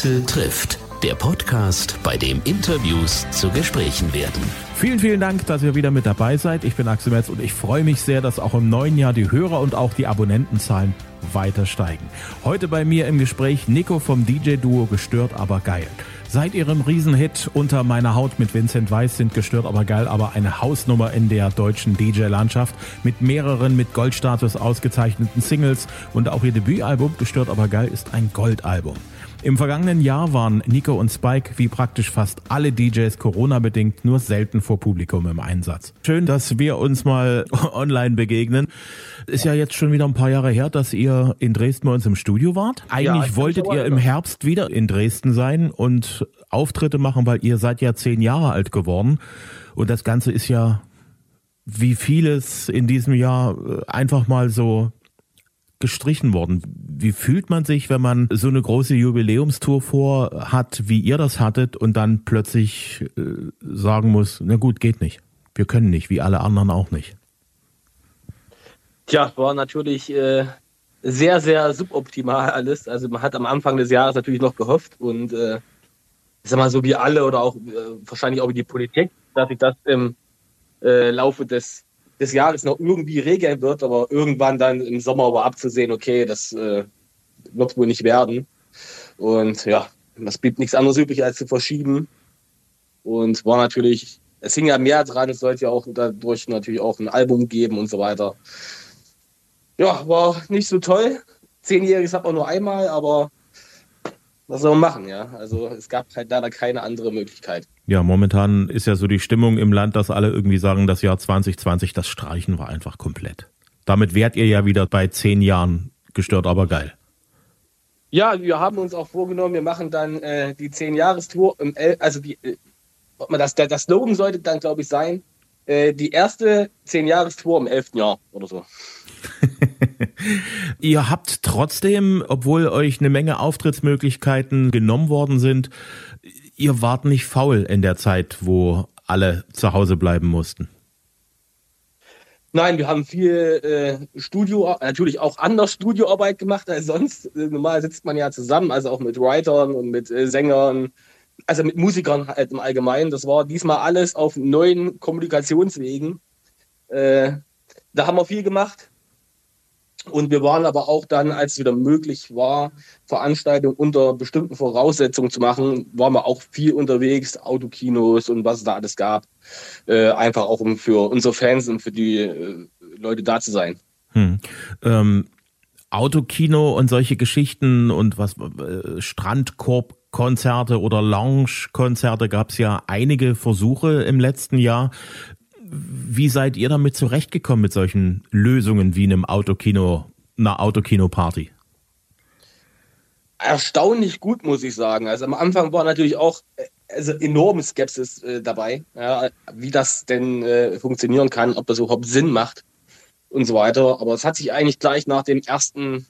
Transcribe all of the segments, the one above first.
Axel trifft, der Podcast, bei dem Interviews zu Gesprächen werden. Vielen, vielen Dank, dass ihr wieder mit dabei seid. Ich bin Axel Metz und ich freue mich sehr, dass auch im neuen Jahr die Hörer und auch die Abonnentenzahlen weiter steigen. Heute bei mir im Gespräch Nico vom DJ-Duo Gestört, aber geil. Seit ihrem Riesenhit Unter meiner Haut mit Vincent Weiss sind gestört aber geil, aber eine Hausnummer in der deutschen DJ-Landschaft mit mehreren mit Goldstatus ausgezeichneten Singles und auch ihr Debütalbum Gestört aber geil ist ein Goldalbum. Im vergangenen Jahr waren Nico und Spike wie praktisch fast alle DJs Corona-bedingt nur selten vor Publikum im Einsatz. Schön, dass wir uns mal online begegnen. Ist ja jetzt schon wieder ein paar Jahre her, dass ihr in Dresden bei uns im Studio wart. Eigentlich ja, wolltet ihr im Herbst wieder in Dresden sein und Auftritte machen, weil ihr seid ja zehn Jahre alt geworden. Und das Ganze ist ja wie vieles in diesem Jahr äh, einfach mal so gestrichen worden. Wie fühlt man sich, wenn man so eine große Jubiläumstour vor hat, wie ihr das hattet, und dann plötzlich äh, sagen muss, na gut, geht nicht. Wir können nicht, wie alle anderen auch nicht. Tja, war natürlich äh, sehr, sehr suboptimal alles. Also man hat am Anfang des Jahres natürlich noch gehofft und äh, ich sag mal so wie alle oder auch äh, wahrscheinlich auch wie die Politik, dass sich das im äh, Laufe des des Jahres noch irgendwie regeln wird, aber irgendwann dann im Sommer war abzusehen, okay, das äh, wird wohl nicht werden. Und ja, das blieb nichts anderes übrig, als zu verschieben. Und war natürlich, es hing ja mehr dran, es sollte ja auch dadurch natürlich auch ein Album geben und so weiter. Ja, war nicht so toll. Zehnjähriges hat man nur einmal, aber was soll man machen, ja? Also es gab halt leider keine andere Möglichkeit. Ja, momentan ist ja so die Stimmung im Land, dass alle irgendwie sagen, das Jahr 2020, das Streichen war einfach komplett. Damit wärt ihr ja wieder bei zehn Jahren gestört, aber geil. Ja, wir haben uns auch vorgenommen, wir machen dann äh, die zehn Jahrestour, also die, äh, das, das Slogan sollte dann, glaube ich, sein, äh, die erste zehn Jahrestour im elften Jahr oder so. Ihr habt trotzdem, obwohl euch eine Menge Auftrittsmöglichkeiten genommen worden sind, ihr wart nicht faul in der Zeit, wo alle zu Hause bleiben mussten. Nein, wir haben viel äh, Studio, natürlich auch anders Studioarbeit gemacht als sonst. Äh, normal sitzt man ja zusammen, also auch mit Writern und mit äh, Sängern, also mit Musikern halt im Allgemeinen. Das war diesmal alles auf neuen Kommunikationswegen. Äh, da haben wir viel gemacht. Und wir waren aber auch dann, als es wieder möglich war, Veranstaltungen unter bestimmten Voraussetzungen zu machen, waren wir auch viel unterwegs, Autokinos und was es da alles gab. Äh, einfach auch um für unsere Fans und für die äh, Leute da zu sein. Hm. Ähm, Autokino und solche Geschichten und was äh, Strandkorb Konzerte oder Lounge-Konzerte gab es ja einige Versuche im letzten Jahr. Wie seid ihr damit zurechtgekommen mit solchen Lösungen wie einem Autokino, einer Autokino-Party? Erstaunlich gut, muss ich sagen. Also am Anfang war natürlich auch äh, also enorme Skepsis äh, dabei, ja, wie das denn äh, funktionieren kann, ob das überhaupt Sinn macht und so weiter. Aber es hat sich eigentlich gleich nach dem ersten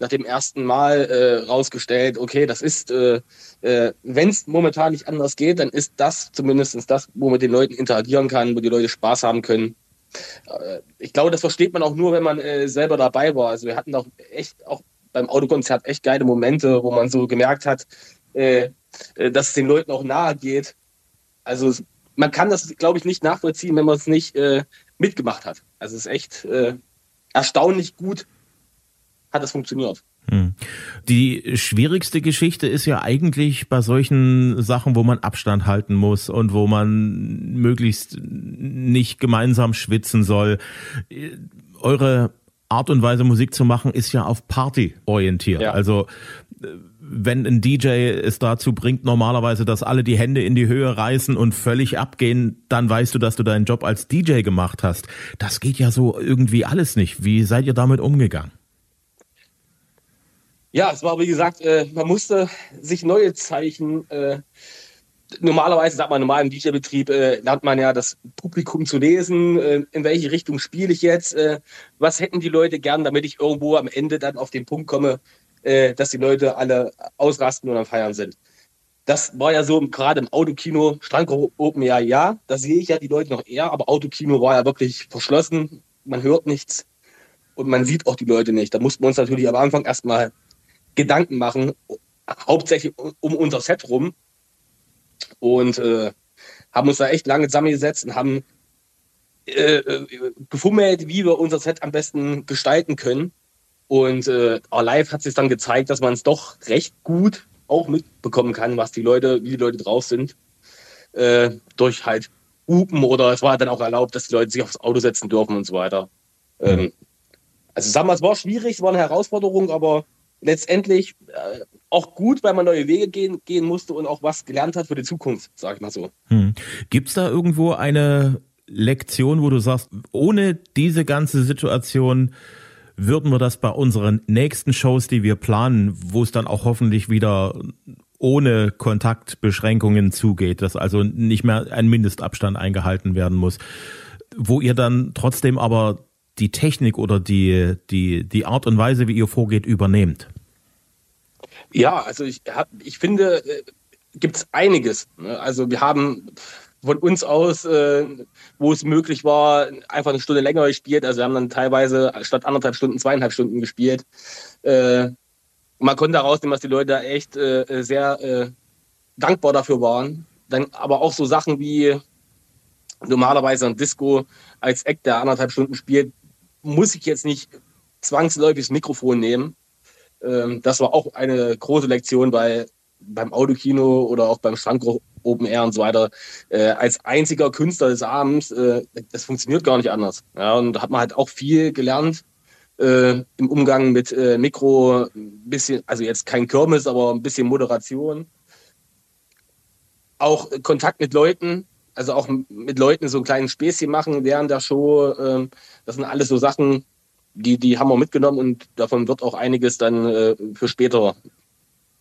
nach dem ersten Mal äh, rausgestellt, okay, das ist, äh, äh, wenn es momentan nicht anders geht, dann ist das zumindest das, wo man mit den Leuten interagieren kann, wo die Leute Spaß haben können. Äh, ich glaube, das versteht man auch nur, wenn man äh, selber dabei war. Also wir hatten auch echt auch beim Autokonzert echt geile Momente, wo man so gemerkt hat, äh, dass es den Leuten auch nahe geht. Also man kann das, glaube ich, nicht nachvollziehen, wenn man es nicht äh, mitgemacht hat. Also es ist echt äh, erstaunlich gut, hat es funktioniert. Hm. Die schwierigste Geschichte ist ja eigentlich bei solchen Sachen, wo man Abstand halten muss und wo man möglichst nicht gemeinsam schwitzen soll. Eure Art und Weise Musik zu machen ist ja auf Party orientiert. Ja. Also wenn ein DJ es dazu bringt, normalerweise, dass alle die Hände in die Höhe reißen und völlig abgehen, dann weißt du, dass du deinen Job als DJ gemacht hast. Das geht ja so irgendwie alles nicht. Wie seid ihr damit umgegangen? Ja, es war wie gesagt, äh, man musste sich neue Zeichen. Äh, normalerweise sagt man normal im DJ-Betrieb äh, lernt man ja das Publikum zu lesen, äh, in welche Richtung spiele ich jetzt, äh, was hätten die Leute gern, damit ich irgendwo am Ende dann auf den Punkt komme, äh, dass die Leute alle ausrasten und am Feiern sind. Das war ja so gerade im Autokino, Strandkorb Open ja, ja, da sehe ich ja die Leute noch eher, aber Autokino war ja wirklich verschlossen, man hört nichts und man sieht auch die Leute nicht. Da mussten wir uns natürlich am Anfang erstmal Gedanken machen, hauptsächlich um unser Set rum und äh, haben uns da echt lange zusammengesetzt und haben äh, äh, gefummelt, wie wir unser Set am besten gestalten können. Und äh, live hat sich dann gezeigt, dass man es doch recht gut auch mitbekommen kann, was die Leute, wie die Leute drauf sind. Äh, durch halt Hupen oder es war dann auch erlaubt, dass die Leute sich aufs Auto setzen dürfen und so weiter. Ähm, also sagen wir, es war schwierig, es war eine Herausforderung, aber letztendlich äh, auch gut, weil man neue Wege gehen, gehen musste und auch was gelernt hat für die Zukunft, sag ich mal so. Hm. Gibt es da irgendwo eine Lektion, wo du sagst, ohne diese ganze Situation würden wir das bei unseren nächsten Shows, die wir planen, wo es dann auch hoffentlich wieder ohne Kontaktbeschränkungen zugeht, dass also nicht mehr ein Mindestabstand eingehalten werden muss, wo ihr dann trotzdem aber die Technik oder die, die, die Art und Weise, wie ihr vorgeht, übernehmt? Ja, also ich, hab, ich finde, äh, gibt es einiges. Ne? Also wir haben von uns aus, äh, wo es möglich war, einfach eine Stunde länger gespielt. Also wir haben dann teilweise statt anderthalb Stunden zweieinhalb Stunden gespielt. Äh, man konnte herausnehmen, dass die Leute da echt äh, sehr äh, dankbar dafür waren. Dann aber auch so Sachen wie normalerweise ein Disco als Act, der anderthalb Stunden spielt, muss ich jetzt nicht zwangsläufig das Mikrofon nehmen. Ähm, das war auch eine große Lektion, weil beim Autokino oder auch beim Schrank Open Air und so weiter, äh, als einziger Künstler des Abends, äh, das funktioniert gar nicht anders. Ja, und da hat man halt auch viel gelernt äh, im Umgang mit äh, Mikro, ein bisschen, also jetzt kein Kirmes, aber ein bisschen Moderation. Auch Kontakt mit Leuten, also auch mit Leuten so ein kleines Späßchen machen während der Show. Äh, das sind alles so Sachen, die, die haben wir mitgenommen und davon wird auch einiges dann äh, für später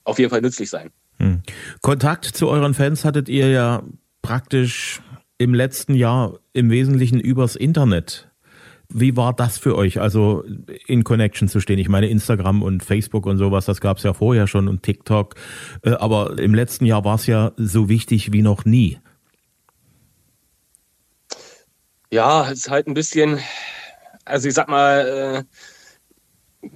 auf jeden Fall nützlich sein. Hm. Kontakt zu euren Fans hattet ihr ja praktisch im letzten Jahr im Wesentlichen übers Internet. Wie war das für euch, also in Connection zu stehen? Ich meine, Instagram und Facebook und sowas, das gab es ja vorher schon und TikTok. Äh, aber im letzten Jahr war es ja so wichtig wie noch nie. Ja, es ist halt ein bisschen, also ich sag mal, äh,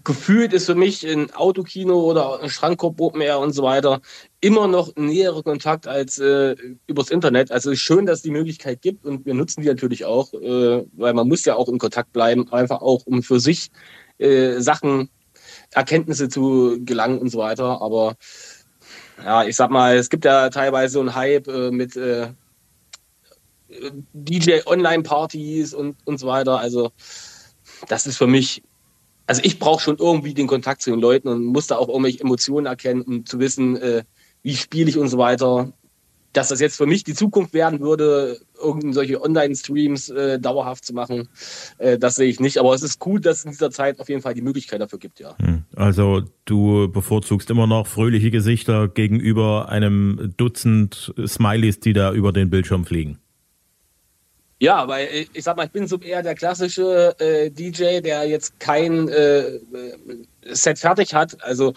gefühlt ist für mich ein Autokino oder ein Schrankkorb Open Air und so weiter immer noch näherer Kontakt als äh, übers Internet. Also schön, dass es die Möglichkeit gibt und wir nutzen die natürlich auch, äh, weil man muss ja auch in Kontakt bleiben, einfach auch um für sich äh, Sachen, Erkenntnisse zu gelangen und so weiter. Aber ja, ich sag mal, es gibt ja teilweise so einen Hype äh, mit äh, DJ-Online-Partys und, und so weiter. Also das ist für mich also ich brauche schon irgendwie den Kontakt zu den Leuten und muss da auch irgendwelche Emotionen erkennen, um zu wissen, äh, wie spiele ich und so weiter. Dass das jetzt für mich die Zukunft werden würde, irgendwelche Online-Streams äh, dauerhaft zu machen, äh, das sehe ich nicht. Aber es ist cool, dass es in dieser Zeit auf jeden Fall die Möglichkeit dafür gibt, ja. Hm. Also du bevorzugst immer noch fröhliche Gesichter gegenüber einem Dutzend Smileys, die da über den Bildschirm fliegen. Ja, weil äh, ich sag mal, ich bin so eher der klassische äh, DJ, der jetzt kein äh, Set fertig hat. Also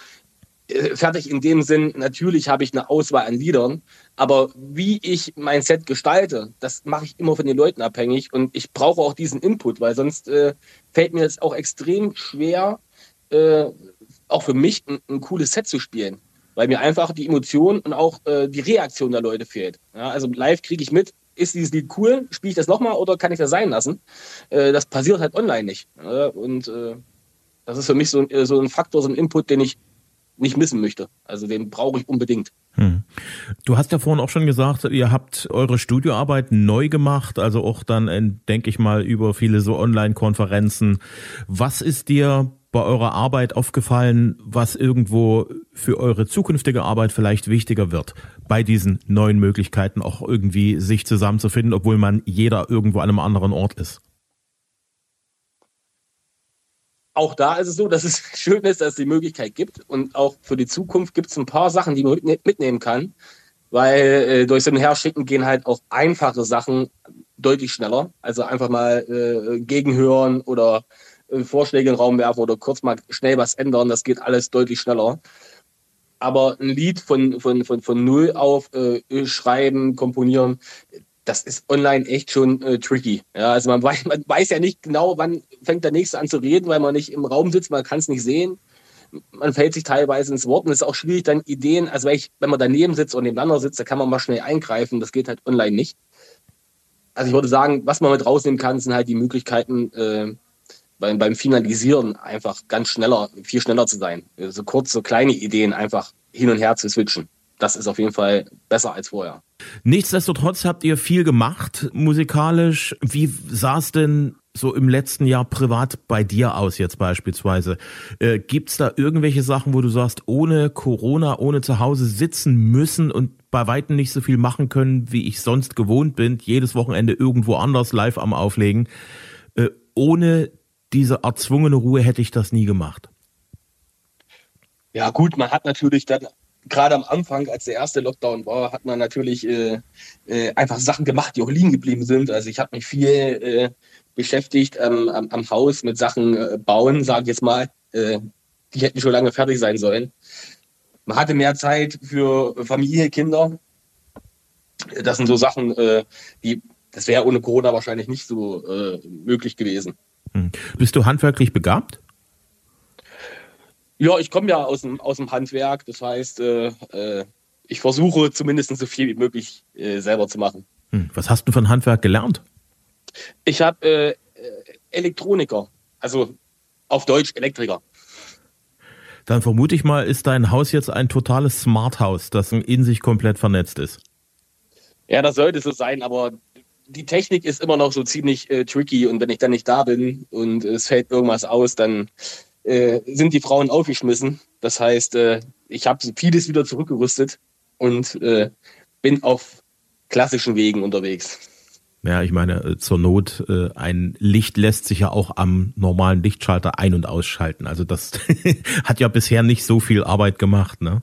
äh, fertig in dem Sinn, natürlich habe ich eine Auswahl an Liedern, aber wie ich mein Set gestalte, das mache ich immer von den Leuten abhängig und ich brauche auch diesen Input, weil sonst äh, fällt mir es auch extrem schwer, äh, auch für mich ein, ein, cooles Set zu spielen, weil mir einfach die Emotion und auch die Reaktion der Leute fehlt. Ja, also live kriege ich mit, ist dieses Lied cool? Spiele ich das nochmal oder kann ich das sein lassen? Äh, das passiert halt online nicht. Äh, und äh, das ist für mich so, äh, so ein Faktor, so ein Input, den ich nicht missen möchte. Also den brauche ich unbedingt. Hm. Du hast ja vorhin auch schon gesagt, ihr habt eure Studioarbeit neu gemacht, also auch dann, denke ich mal, über viele so Online-Konferenzen. Was ist dir bei eurer Arbeit aufgefallen, was irgendwo für eure zukünftige Arbeit vielleicht wichtiger wird, bei diesen neuen Möglichkeiten auch irgendwie sich zusammenzufinden, obwohl man jeder irgendwo an einem anderen Ort ist? Auch da ist es so, dass es schön ist, dass es die Möglichkeit gibt und auch für die Zukunft gibt es ein paar Sachen, die man mitnehmen kann, weil äh, durch so ein Herschicken gehen halt auch einfache Sachen deutlich schneller. Also einfach mal äh, gegenhören oder Vorschläge in den Raum werfen oder kurz mal schnell was ändern. Das geht alles deutlich schneller. Aber ein Lied von, von, von, von Null auf äh, schreiben, komponieren, das ist online echt schon äh, tricky. Ja, also man weiß, man weiß ja nicht genau, wann fängt der Nächste an zu reden, weil man nicht im Raum sitzt, man kann es nicht sehen. man fällt sich teilweise ins Wort und es ist auch schwierig, dann Ideen, also wenn, ich, wenn man daneben sitzt und nebeneinander sitzt, da kann man mal schnell eingreifen, das geht halt online nicht. Also ich würde sagen, was man mit rausnehmen kann, sind halt die Möglichkeiten, äh, beim, beim Finalisieren einfach ganz schneller, viel schneller zu sein. So kurz, so kleine Ideen einfach hin und her zu switchen. Das ist auf jeden Fall besser als vorher. Nichtsdestotrotz habt ihr viel gemacht musikalisch. Wie sah es denn so im letzten Jahr privat bei dir aus jetzt beispielsweise? Äh, Gibt es da irgendwelche Sachen, wo du sagst, ohne Corona, ohne zu Hause sitzen müssen und bei Weitem nicht so viel machen können, wie ich sonst gewohnt bin, jedes Wochenende irgendwo anders live am Auflegen. Äh, ohne diese erzwungene Ruhe hätte ich das nie gemacht. Ja gut, man hat natürlich dann gerade am Anfang, als der erste Lockdown war, hat man natürlich äh, äh, einfach Sachen gemacht, die auch liegen geblieben sind. Also ich habe mich viel äh, beschäftigt ähm, am, am, Haus mit Sachen äh, bauen, sage ich jetzt mal. Äh, die hätten schon lange fertig sein sollen. Man hatte mehr Zeit für Familie, Kinder. Das sind so Sachen, äh, die das wäre ohne Corona wahrscheinlich nicht so möglich gewesen. Hm. Bist du handwerklich begabt? Ja, ich komme ja aus dem, aus dem Handwerk. Das heißt, äh, äh, ich versuche zumindest so viel wie möglich äh, selber zu machen. Hm. Was hast du von Handwerk gelernt? Ich habe äh, Elektroniker, also auf Deutsch Elektriker. Dann vermute ich mal, ist dein Haus jetzt ein totales Smart House, das in sich komplett vernetzt ist. Ja, das sollte so sein, aber die Technik ist immer noch so ziemlich äh, tricky und wenn ich dann nicht da bin und es fällt irgendwas aus, dann äh, sind die Frauen aufgeschmissen. Das heißt, äh, ich habe vieles wieder zurückgerüstet und äh, bin auf klassischen Wegen unterwegs. Ja, ich meine, äh, zur Not, äh, ein Licht lässt sich ja auch am normalen Lichtschalter ein- und ausschalten. Also das hat ja bisher nicht so viel Arbeit gemacht, ne?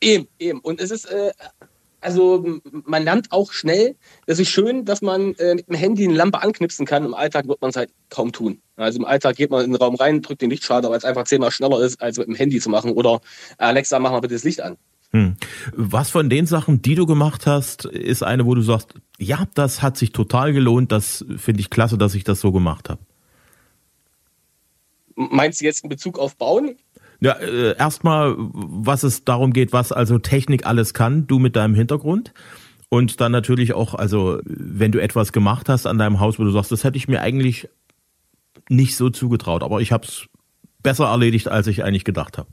Eben, eben. Und es ist äh, also man lernt auch schnell. Es ist schön, dass man äh, mit dem Handy eine Lampe anknipsen kann. Im Alltag wird man es halt kaum tun. Also im Alltag geht man in den Raum rein, drückt den Lichtschalter, weil es einfach zehnmal schneller ist, als mit dem Handy zu machen. Oder Alexa, mach mal bitte das Licht an. Hm. Was von den Sachen, die du gemacht hast, ist eine, wo du sagst, ja, das hat sich total gelohnt, das finde ich klasse, dass ich das so gemacht habe. Meinst du jetzt in Bezug auf Bauen? Ja, äh, erstmal, was es darum geht, was also Technik alles kann, du mit deinem Hintergrund. Und dann natürlich auch, also wenn du etwas gemacht hast an deinem Haus, wo du sagst, das hätte ich mir eigentlich nicht so zugetraut, aber ich habe es besser erledigt, als ich eigentlich gedacht habe.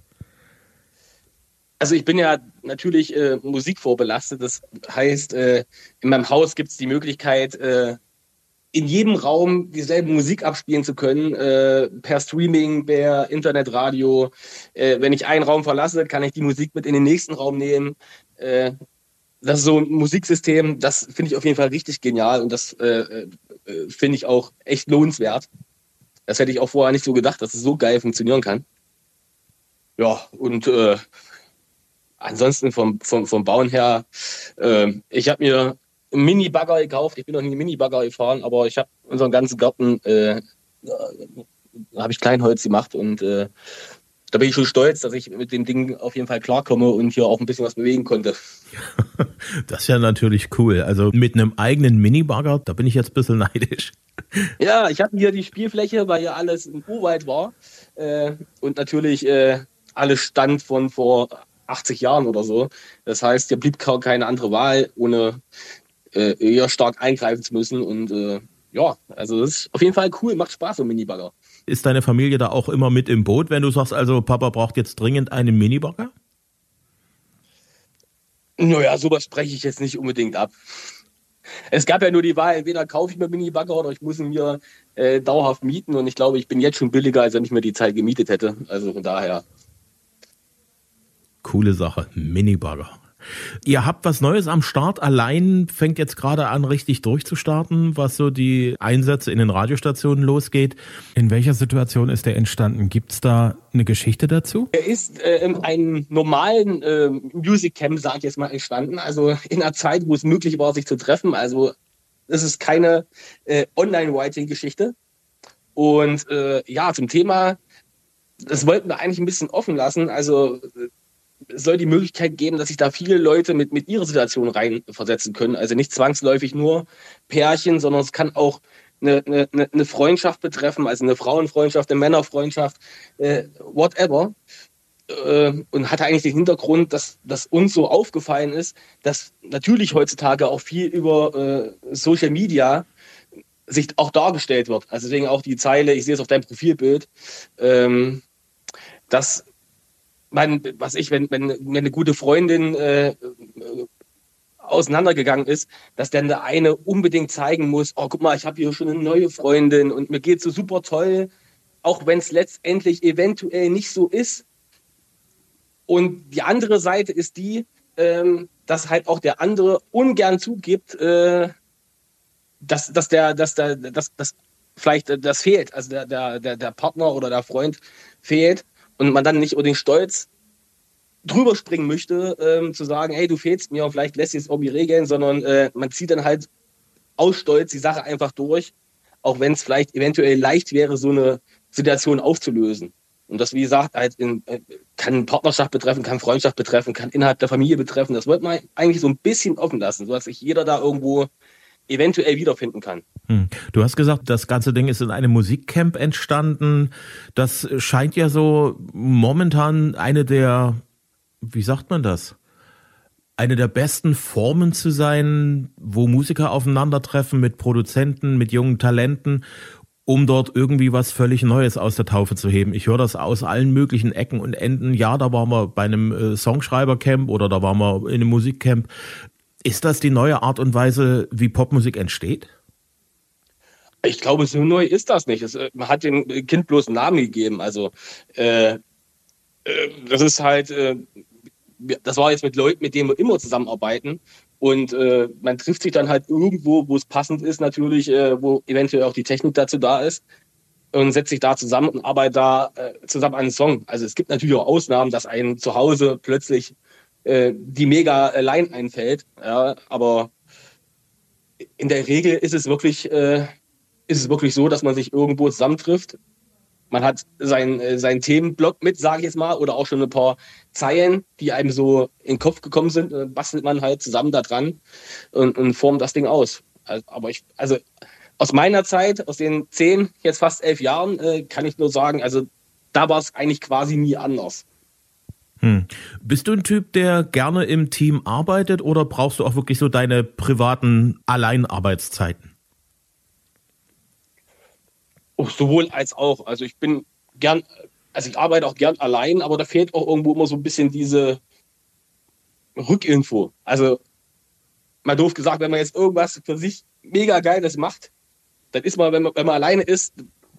Also ich bin ja natürlich äh, musikvorbelastet. Das heißt, äh, in meinem Haus gibt es die Möglichkeit, äh, in jedem Raum dieselbe Musik abspielen zu können, äh, per Streaming, per Internetradio. Äh, wenn ich einen Raum verlasse, kann ich die Musik mit in den nächsten Raum nehmen. Äh, das ist so ein Musiksystem, das finde ich auf jeden Fall richtig genial und das äh, äh, finde ich auch echt lohnenswert. Das hätte ich auch vorher nicht so gedacht, dass es so geil funktionieren kann. Ja, und äh, ansonsten vom, vom, vom Bauen her, ich habe mir einen Mini-Bagger gekauft. Ich bin noch nie einen Mini-Bagger gefahren, aber ich habe unseren ganzen Garten, äh, habe ich Kleinholz gemacht und äh, da bin ich schon stolz, dass ich mit dem Ding auf jeden Fall klarkomme und hier auch ein bisschen was bewegen konnte. Das ist ja natürlich cool. Also mit einem eigenen Mini-Bagger, da bin ich jetzt ein bisschen neidisch. Ja, ich habe hier die Spielfläche, weil hier alles in Urwald war äh, und natürlich äh, alles stand von vor 80 Jahren oder so. Das heißt, hier blieb keine andere Wahl, ohne äh, eher stark eingreifen zu müssen. Und äh, ja, also das ist auf jeden Fall cool, macht Spaß, so ein Minibagger. Ist deine Familie da auch immer mit im Boot, wenn du sagst, also Papa braucht jetzt dringend einen Minibagger? Naja, sowas spreche ich jetzt nicht unbedingt ab. Es gab ja nur die Wahl, entweder kaufe ich mir Minibagger oder ich muss ihn mir äh, dauerhaft mieten. Und ich glaube, ich bin jetzt schon billiger, als wenn ich mir die Zeit gemietet hätte. Also von daher. Coole Sache, Minibagger. Ihr habt was Neues am Start. Allein fängt jetzt gerade an, richtig durchzustarten, was so die Einsätze in den Radiostationen losgeht. In welcher Situation ist der entstanden? Gibt es da eine Geschichte dazu? Er ist äh, in einem normalen äh, Music Camp, sage ich jetzt mal, entstanden. Also in einer Zeit, wo es möglich war, sich zu treffen. Also es ist keine äh, Online-Writing-Geschichte. Und äh, ja, zum Thema, das wollten wir eigentlich ein bisschen offen lassen. Also es soll die Möglichkeit geben, dass sich da viele Leute mit, mit ihrer Situation reinversetzen können. Also nicht zwangsläufig nur Pärchen, sondern es kann auch eine, eine, eine Freundschaft betreffen, also eine Frauenfreundschaft, eine Männerfreundschaft, äh, whatever. Äh, und hatte eigentlich den Hintergrund, dass, dass uns so aufgefallen ist, dass natürlich heutzutage auch viel über äh, Social Media sich auch dargestellt wird. Also deswegen auch die Zeile, ich sehe es auf deinem Profilbild, ähm, dass man, was ich, wenn, wenn, wenn eine gute Freundin äh, auseinandergegangen ist, dass dann der eine unbedingt zeigen muss, oh guck mal, ich habe hier schon eine neue Freundin und mir geht so super toll, auch wenn es letztendlich eventuell nicht so ist. Und die andere Seite ist die, ähm, dass halt auch der andere ungern zugibt, äh, dass, dass der, dass der, dass, dass vielleicht äh, das fehlt, also der, der, der Partner oder der Freund fehlt und man dann nicht unbedingt stolz drüber springen möchte, ähm, zu sagen, hey, du fehlst mir, vielleicht lässt sich es irgendwie regeln, sondern äh, man zieht dann halt aus Stolz die Sache einfach durch, auch wenn es vielleicht eventuell leicht wäre, so eine Situation aufzulösen. Und das, wie gesagt, halt in, äh, kann Partnerschaft betreffen, kann Freundschaft betreffen, kann innerhalb der Familie betreffen. Das wollte man eigentlich so ein bisschen offen lassen, sodass sich jeder da irgendwo eventuell wiederfinden kann. Hm. Du hast gesagt, das ganze Ding ist in einem Musikcamp entstanden. Das scheint ja so momentan eine der, wie sagt man das? Eine der besten Formen zu sein, wo Musiker aufeinandertreffen mit Produzenten, mit jungen Talenten, um dort irgendwie was völlig Neues aus der Taufe zu heben. Ich höre das aus allen möglichen Ecken und Enden. Ja, da waren wir bei einem äh, Songschreibercamp oder da waren wir in einem Musikcamp. Ist das die neue Art und Weise, wie Popmusik entsteht? Ich glaube, so neu ist das nicht. Es, äh, man hat dem Kind bloß einen Namen gegeben. Also äh, äh, das ist halt, äh, das war jetzt mit Leuten, mit denen wir immer zusammenarbeiten. Und äh, man trifft sich dann halt irgendwo, wo es passend ist, natürlich, äh, wo eventuell auch die Technik dazu da ist. Und setzt sich da zusammen und arbeitet da zusammen an einen Song. Also es gibt natürlich auch Ausnahmen, dass einem zu Hause plötzlich äh, die mega äh, Line einfällt. Ja, aber in der Regel ist es wirklich, äh, ist es wirklich so, dass man sich irgendwo zusammentrifft. Man hat seinen äh, sein Themenblock mit, sage ich jetzt mal, oder auch schon ein paar Zeilen, die einem so in den Kopf gekommen sind. Dann bastelt man halt zusammen da dran und, und formt das Ding aus. Also, aber ich, also aus meiner Zeit, aus den zehn, jetzt fast elf Jahren, äh, kann ich nur sagen, also da war es eigentlich quasi nie anders. Hm. Bist du ein Typ, der gerne im Team arbeitet oder brauchst du auch wirklich so deine privaten Alleinarbeitszeiten? Oh, sowohl als auch. Also ich bin gern, also ich arbeite auch gern allein, aber da fehlt auch irgendwo immer so ein bisschen diese Rückinfo. Also mal doof gesagt, wenn man jetzt irgendwas für sich mega Geiles macht, dann ist man, wenn man, wenn man alleine ist,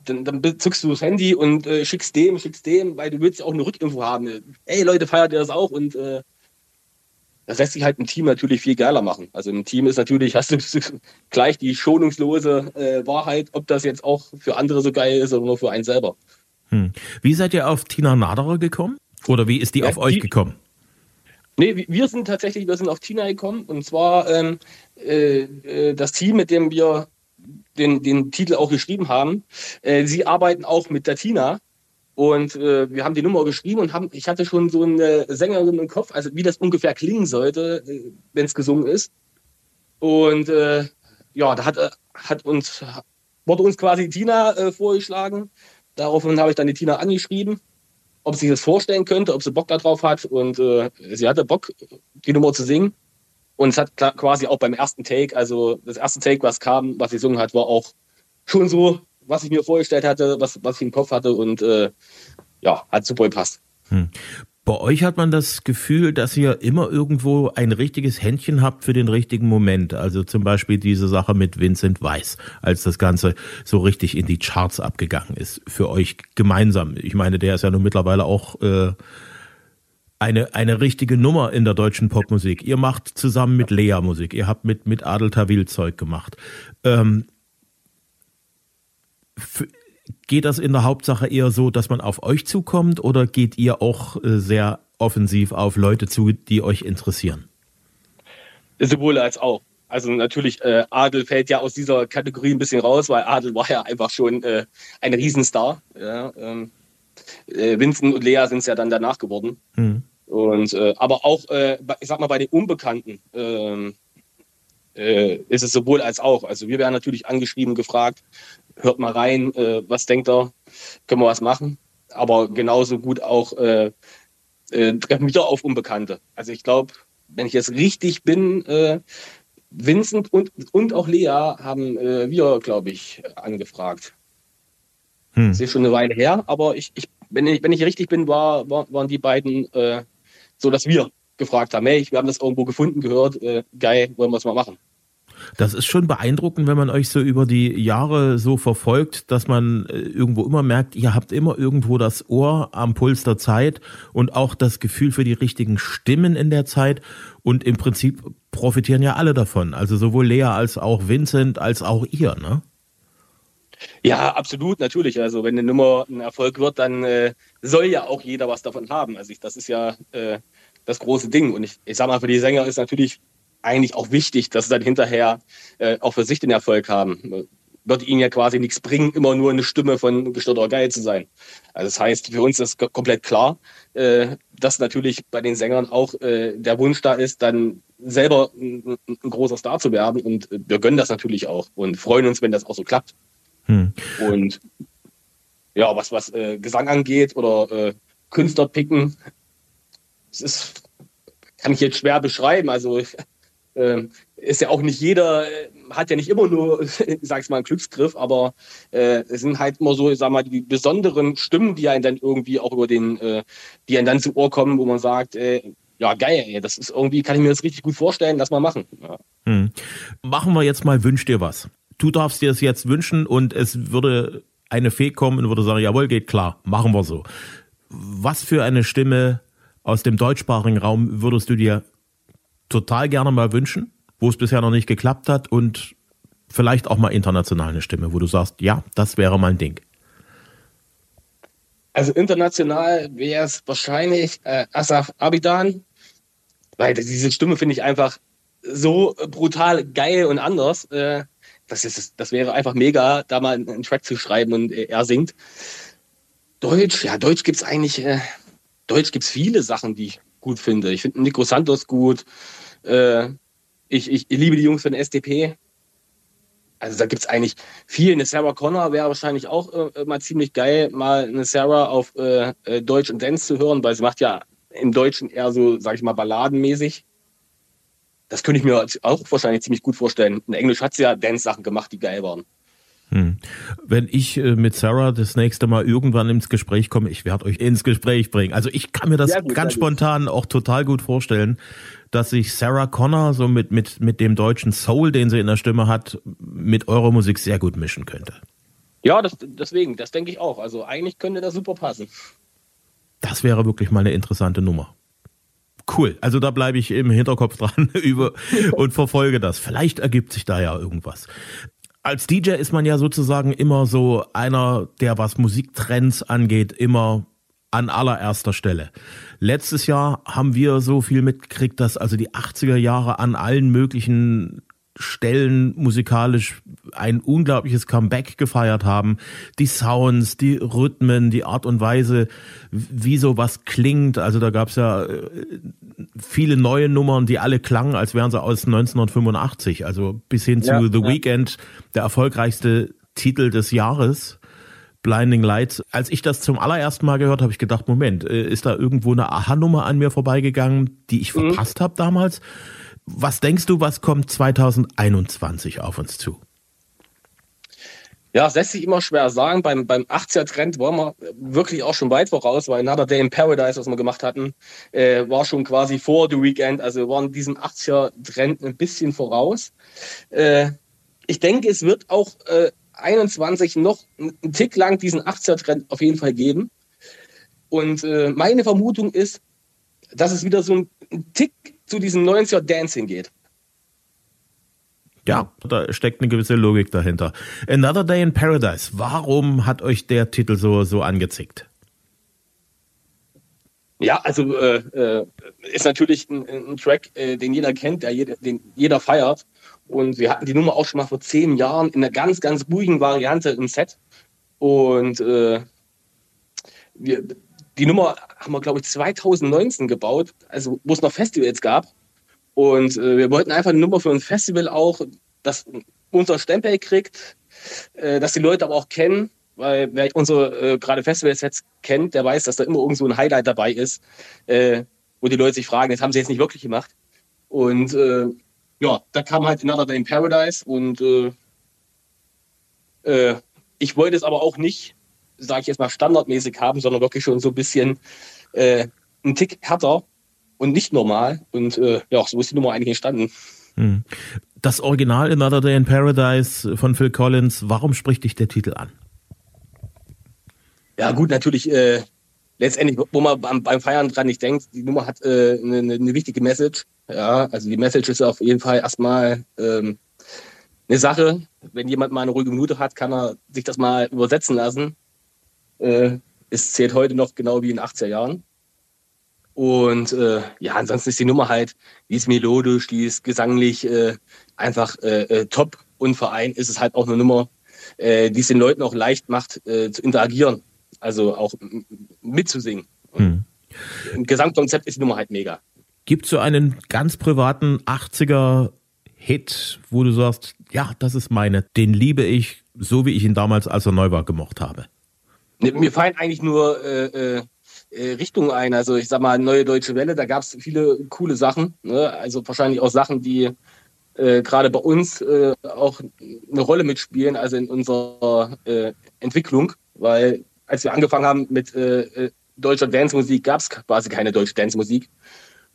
dann, dann zückst du das Handy und äh, schickst dem, schickst dem, weil du willst ja auch eine Rückinfo haben. Ey Leute, feiert ihr das auch? Und äh, das lässt sich halt im Team natürlich viel geiler machen. Also im Team ist natürlich, hast du gleich die schonungslose äh, Wahrheit, ob das jetzt auch für andere so geil ist oder nur für einen selber. Hm. Wie seid ihr auf Tina Naderer gekommen? Oder wie ist die ja, auf euch die, gekommen? Nee, wir sind tatsächlich, wir sind auf Tina gekommen und zwar ähm, äh, äh das Team, mit dem wir den, den Titel auch geschrieben haben. Äh, sie arbeiten auch mit der Tina. Und äh, wir haben die Nummer geschrieben und haben, ich hatte schon so eine Sängerin im Kopf, also wie das ungefähr klingen sollte, äh, wenn es gesungen ist. Und äh, ja, da hat, äh, hat uns, wurde uns quasi Tina äh, vorgeschlagen. Daraufhin habe ich dann die Tina angeschrieben, ob sie sich das vorstellen könnte, ob sie Bock darauf hat. Und äh, sie hatte Bock, die Nummer zu singen. Und es hat quasi auch beim ersten Take, also das erste Take, was kam, was sie gesungen hat, war auch schon so, was ich mir vorgestellt hatte, was, was ich im Kopf hatte und äh, ja, hat super gepasst. Hm. Bei euch hat man das Gefühl, dass ihr immer irgendwo ein richtiges Händchen habt für den richtigen Moment. Also zum Beispiel diese Sache mit Vincent Weiss, als das Ganze so richtig in die Charts abgegangen ist. Für euch gemeinsam. Ich meine, der ist ja nun mittlerweile auch äh, eine, eine richtige Nummer in der deutschen Popmusik. Ihr macht zusammen mit Lea Musik, ihr habt mit, mit Adel Tawil Zeug gemacht. Ähm, geht das in der Hauptsache eher so, dass man auf euch zukommt oder geht ihr auch äh, sehr offensiv auf Leute zu, die euch interessieren? Sowohl als auch. Also natürlich, äh, Adel fällt ja aus dieser Kategorie ein bisschen raus, weil Adel war ja einfach schon äh, ein Riesenstar. Ja, ähm, äh, Vincent und Lea sind es ja dann danach geworden. Mhm. Und, äh, aber auch, äh, ich sag mal, bei den Unbekannten ähm, äh, ist es sowohl als auch. Also wir werden natürlich angeschrieben, gefragt, hört mal rein, äh, was denkt er, können wir was machen. Aber genauso gut auch äh, treffen wieder auf Unbekannte. Also ich glaube, wenn ich jetzt richtig bin, Vincent und, und auch Lea haben wir, glaube ich, angefragt. Hm. Das ist schon eine Weile her, aber ich, ich, wenn, ich, wenn ich richtig bin, war, war, waren die beiden äh, so, dass wir gefragt haben, hey, wir haben das irgendwo gefunden, gehört, äh, geil, wollen wir es mal machen. Das ist schon beeindruckend, wenn man euch so über die Jahre so verfolgt, dass man äh, irgendwo immer merkt, ihr habt immer irgendwo das Ohr am Puls der Zeit und auch das Gefühl für die richtigen Stimmen in der Zeit. Und im Prinzip profitieren ja alle davon. Also sowohl Lea als auch Vincent als auch ihr, ne? Ja, absolut, natürlich. Also wenn eine Nummer ein Erfolg wird, dann äh, soll ja auch jeder was davon haben. Also ich, das ist ja äh, das große Ding. Und ich, ich sag mal, für die Sänger ist natürlich eigentlich auch wichtig, dass sie dann hinterher äh, auch für sich den Erfolg haben. Wird ihnen ja quasi nichts bringen, immer nur eine Stimme von gestörter geil zu sein. Also das heißt, für uns ist komplett klar, äh, dass natürlich bei den Sängern auch äh, der Wunsch da ist, dann selber ein, ein, großer Star zu werden. Und wir gönnen das natürlich auch und freuen uns, wenn das auch so klappt. Hm. Und ja, was, was äh, Gesang angeht oder äh, Künstler picken, es ist, kann ich jetzt schwer beschreiben. Also äh, ist ja auch nicht jeder, äh, hat ja nicht immer nur, sag ich mal, einen Glücksgriff, aber äh, es sind halt immer so, ich sag mal, die besonderen Stimmen, die einen dann irgendwie auch über den, äh, die einen dann zu Ohr kommen, wo man sagt, äh, ja, geil, ey, das ist irgendwie, kann ich mir das richtig gut vorstellen, lass mal machen. Ja. Hm. Machen wir jetzt mal, wünsch dir was. Du darfst dir es jetzt wünschen und es würde eine Fee kommen und würde sagen, jawohl, geht klar, machen wir so. Was für eine Stimme aus dem deutschsprachigen Raum würdest du dir total gerne mal wünschen, wo es bisher noch nicht geklappt hat und vielleicht auch mal international eine Stimme, wo du sagst, ja, das wäre mein Ding? Also international wäre es wahrscheinlich äh, Asaf Abidan, weil diese Stimme finde ich einfach so brutal geil und anders. Äh, das, ist, das wäre einfach mega, da mal einen Track zu schreiben und äh, er singt. Deutsch, ja, Deutsch gibt es eigentlich, äh, Deutsch gibt es viele Sachen, die ich gut finde. Ich finde Nico Santos gut. Äh, ich, ich, ich, liebe die Jungs von SDP. Also da gibt es eigentlich viel. Eine Sarah Connor wäre wahrscheinlich auch äh, mal ziemlich geil, mal eine Sarah auf äh, äh, Deutsch und Dance zu hören, weil sie macht ja im Deutschen eher so, sag ich mal, balladenmäßig. Das könnte ich mir auch wahrscheinlich ziemlich gut vorstellen. In Englisch hat sie ja Dance-Sachen gemacht, die geil waren. Hm. Wenn ich äh, mit Sarah das nächste Mal irgendwann ins Gespräch komme, ich werde euch ins Gespräch bringen. Also ich kann mir das gut, ganz spontan gut. auch total gut vorstellen, dass sich Sarah Connor so mit, mit, mit dem deutschen Soul, den sie in der Stimme hat, mit eurer Musik sehr gut mischen könnte. Ja, das, deswegen, das denke ich auch. Also eigentlich könnte das super passen. Das wäre wirklich mal eine interessante Nummer. Cool. Also da bleibe ich im Hinterkopf dran über und verfolge das. Vielleicht ergibt sich da ja irgendwas als DJ ist man ja sozusagen immer so einer, der was Musiktrends angeht, immer an allererster Stelle. Letztes Jahr haben wir so viel mitgekriegt, dass also die 80er Jahre an allen möglichen Stellen musikalisch ein unglaubliches Comeback gefeiert haben. Die Sounds, die Rhythmen, die Art und Weise, wie sowas klingt. Also da gab's ja äh, viele neue Nummern, die alle klangen, als wären sie aus 1985. Also bis hin zu ja, The ja. Weekend, der erfolgreichste Titel des Jahres. Blinding Lights. Als ich das zum allerersten Mal gehört habe, ich gedacht, Moment, äh, ist da irgendwo eine Aha-Nummer an mir vorbeigegangen, die ich mhm. verpasst habe damals? Was denkst du, was kommt 2021 auf uns zu? Ja, das lässt sich immer schwer sagen. Beim, beim 80er-Trend waren wir wirklich auch schon weit voraus, weil Another Day in Paradise, was wir gemacht hatten, äh, war schon quasi vor The Weekend. Also wir waren diesem 80er-Trend ein bisschen voraus. Äh, ich denke, es wird auch äh, 21 noch einen Tick lang diesen 80er-Trend auf jeden Fall geben. Und äh, meine Vermutung ist, dass es wieder so ein Tick zu diesem 90er Dancing geht. Ja, da steckt eine gewisse Logik dahinter. Another Day in Paradise. Warum hat euch der Titel so, so angezickt? Ja, also äh, äh, ist natürlich ein, ein Track, äh, den jeder kennt, der jeder, den jeder feiert. Und wir hatten die Nummer auch schon mal vor zehn Jahren in einer ganz, ganz ruhigen Variante im Set. Und äh, wir, die Nummer haben wir, glaube ich, 2019 gebaut, also wo es noch Festivals gab. Und äh, wir wollten einfach eine Nummer für ein Festival auch, dass unser Stempel kriegt, äh, dass die Leute aber auch kennen, weil wer unsere äh, gerade Festivals jetzt kennt, der weiß, dass da immer irgend so ein Highlight dabei ist, äh, wo die Leute sich fragen, das haben sie jetzt nicht wirklich gemacht. Und äh, ja, da kam halt Another Day in Paradise und äh, ich wollte es aber auch nicht, sage ich jetzt mal, standardmäßig haben, sondern wirklich schon so ein bisschen äh, einen Tick härter und nicht normal. Und äh, ja, so ist die Nummer eigentlich entstanden. Hm. Das Original Another Day in Paradise von Phil Collins, warum spricht dich der Titel an? Ja, gut, natürlich, äh, letztendlich, wo man beim, beim Feiern dran nicht denkt, die Nummer hat äh, eine, eine wichtige Message. Ja, also die Message ist auf jeden Fall erstmal ähm, eine Sache. Wenn jemand mal eine ruhige Minute hat, kann er sich das mal übersetzen lassen. Äh, es zählt heute noch genau wie in 80er Jahren. Und äh, ja, ansonsten ist die Nummer halt, die ist melodisch, die ist gesanglich äh, einfach äh, äh, top. Und Verein ist es halt auch eine Nummer, äh, die es den Leuten auch leicht macht, äh, zu interagieren. Also auch mitzusingen. Hm. Im Gesamtkonzept ist die Nummer halt mega. Gibt es so einen ganz privaten 80er Hit, wo du sagst, ja, das ist meine, den liebe ich, so wie ich ihn damals, als er neu war, gemocht habe? Mir fallen eigentlich nur äh, äh, äh, Richtungen ein. Also ich sag mal, Neue Deutsche Welle, da gab es viele coole Sachen. Ne? Also wahrscheinlich auch Sachen, die äh, gerade bei uns äh, auch eine Rolle mitspielen, also in unserer äh, Entwicklung. Weil als wir angefangen haben mit äh, äh deutscher Dance-Musik, gab es quasi keine deutsche Dance-Musik.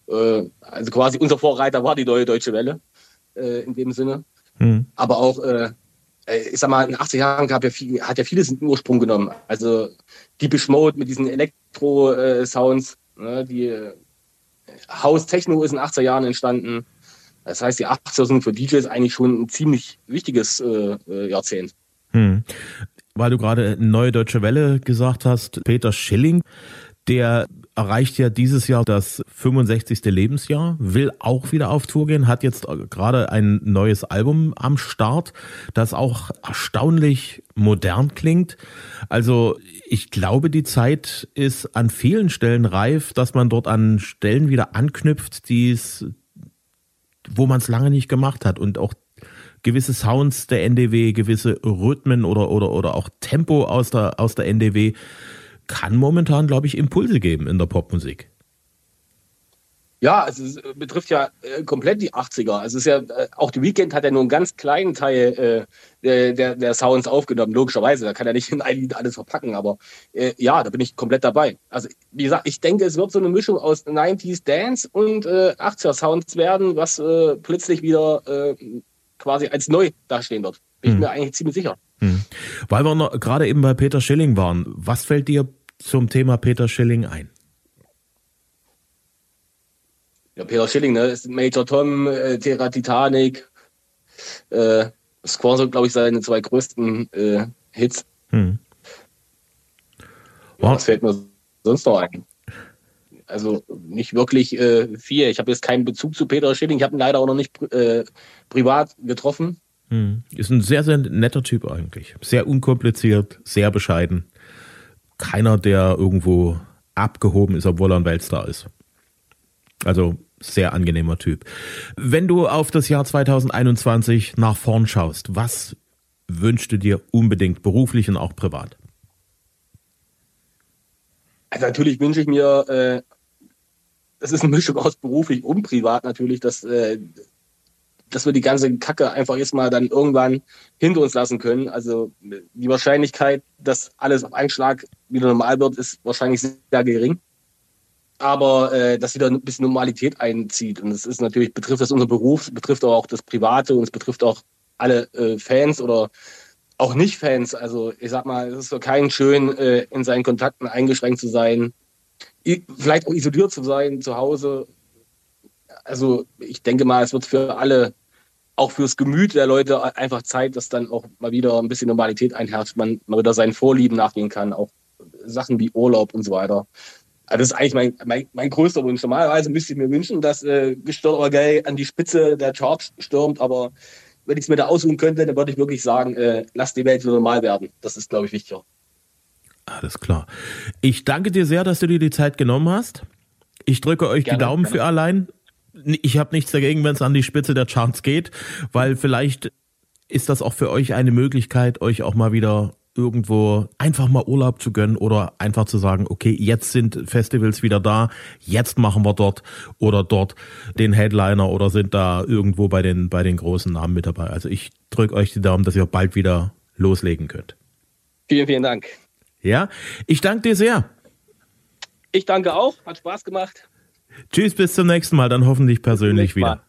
Äh, also quasi unser Vorreiter war die Neue Deutsche Welle in dem Sinne. Mhm. Aber auch ich sag mal, in den 80er Jahren gab ja viel, hat ja vieles einen Ursprung genommen. Also Deepish Mode mit diesen Elektro-Sounds, ne, die äh, House Techno ist in den 80er Jahren entstanden. Das heißt, die 80er sind für DJs eigentlich schon ein ziemlich wichtiges äh, äh, Jahrzehnt. Hm. Weil du gerade Neue Deutsche Welle gesagt hast, Peter Schilling, der erreicht ja dieses Jahr das 65. Lebensjahr, will auch wieder auf Tour gehen, hat jetzt gerade ein neues Album am Start, das auch erstaunlich modern klingt. Also ich glaube, die Zeit ist an vielen Stellen reif, dass man dort an Stellen wieder anknüpft, die es, wo man es lange nicht gemacht hat und auch gewisse Sounds der NDW, gewisse Rhythmen oder, oder, oder auch Tempo aus der, aus der NDW kann momentan, glaube ich, Impulse geben in der Popmusik. Ja, es betrifft ja äh, komplett die 80er. Also es ist ja, äh, auch die Weekend hat ja nur einen ganz kleinen Teil äh, der, der Sounds aufgenommen, logischerweise. Da kann er nicht in ein Lied alles verpacken, aber äh, ja, da bin ich komplett dabei. Also wie gesagt, ich denke, es wird so eine Mischung aus 90s Dance und äh, 80er Sounds werden, was äh, plötzlich wieder äh, quasi als neu dastehen wird. Bin hm. ich mir eigentlich ziemlich sicher. Hm. Weil wir noch, gerade eben bei Peter Schilling waren, was fällt dir zum Thema Peter Schilling ein? Ja, Peter Schilling, ne, Major Tom, äh, Terra Titanic. Äh, waren so, glaube ich, seine zwei größten äh, Hits. Hm. Wow. Was fällt mir sonst noch ein? Also nicht wirklich äh, viel. Ich habe jetzt keinen Bezug zu Peter Schilling. Ich habe ihn leider auch noch nicht äh, privat getroffen. Hm. Ist ein sehr, sehr netter Typ eigentlich. Sehr unkompliziert, sehr bescheiden. Keiner, der irgendwo abgehoben ist, obwohl er ein Weltstar ist. Also sehr angenehmer Typ. Wenn du auf das Jahr 2021 nach vorn schaust, was wünschst du dir unbedingt beruflich und auch privat? Also natürlich wünsche ich mir, äh, das ist eine Mischung aus beruflich und privat natürlich, dass äh, dass wir die ganze Kacke einfach jetzt mal dann irgendwann hinter uns lassen können. Also die Wahrscheinlichkeit, dass alles auf einen Schlag wieder normal wird, ist wahrscheinlich sehr gering. Aber äh, dass wieder ein bisschen Normalität einzieht. Und es ist natürlich, betrifft das unser Beruf, betrifft auch das Private und es betrifft auch alle äh, Fans oder auch Nicht-Fans. Also ich sag mal, es ist für keinen schön, äh, in seinen Kontakten eingeschränkt zu sein, vielleicht auch isoliert zu sein zu Hause. Also ich denke mal, es wird für alle auch fürs Gemüt der Leute einfach Zeit, dass dann auch mal wieder ein bisschen Normalität einherrscht, man mal wieder seinen Vorlieben nachgehen kann, auch Sachen wie Urlaub und so weiter. Also das ist eigentlich mein, mein, mein größter Wunsch. Normalerweise müsste ich mir wünschen, dass äh, Gestört aber geil an die Spitze der Charts stürmt, aber wenn ich es mir da aussuchen könnte, dann würde ich wirklich sagen, äh, lass die Welt wieder normal werden. Das ist, glaube ich, wichtiger. Alles klar. Ich danke dir sehr, dass du dir die Zeit genommen hast. Ich drücke euch Gerne, die Daumen gerne. für allein ich habe nichts dagegen, wenn es an die Spitze der Charts geht, weil vielleicht ist das auch für euch eine Möglichkeit, euch auch mal wieder irgendwo einfach mal Urlaub zu gönnen oder einfach zu sagen, okay, jetzt sind Festivals wieder da, jetzt machen wir dort oder dort den Headliner oder sind da irgendwo bei den, bei den großen Namen mit dabei. Also ich drücke euch die Daumen, dass ihr bald wieder loslegen könnt. Vielen, vielen Dank. Ja, ich danke dir sehr. Ich danke auch, hat Spaß gemacht. Tschüss, bis zum nächsten Mal, dann hoffentlich persönlich wieder.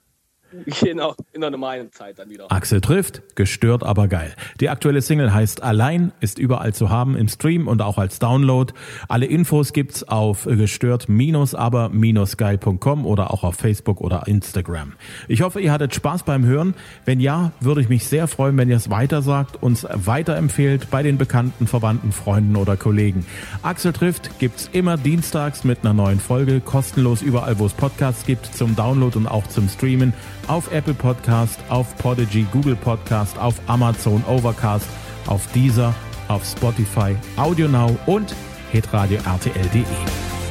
Genau, in der normalen Zeit dann wieder. Axel trifft, gestört aber geil. Die aktuelle Single heißt Allein, ist überall zu haben im Stream und auch als Download. Alle Infos gibt's auf gestört-aber-geil.com oder auch auf Facebook oder Instagram. Ich hoffe, ihr hattet Spaß beim Hören. Wenn ja, würde ich mich sehr freuen, wenn ihr es weitersagt, uns weiterempfehlt bei den bekannten, Verwandten, Freunden oder Kollegen. Axel trifft gibt's immer dienstags mit einer neuen Folge, kostenlos überall, wo es Podcasts gibt, zum Download und auch zum Streamen auf Apple Podcast, auf Podigy, Google Podcast, auf Amazon Overcast, auf Deezer, auf Spotify, AudioNow und hitradio RTL.de.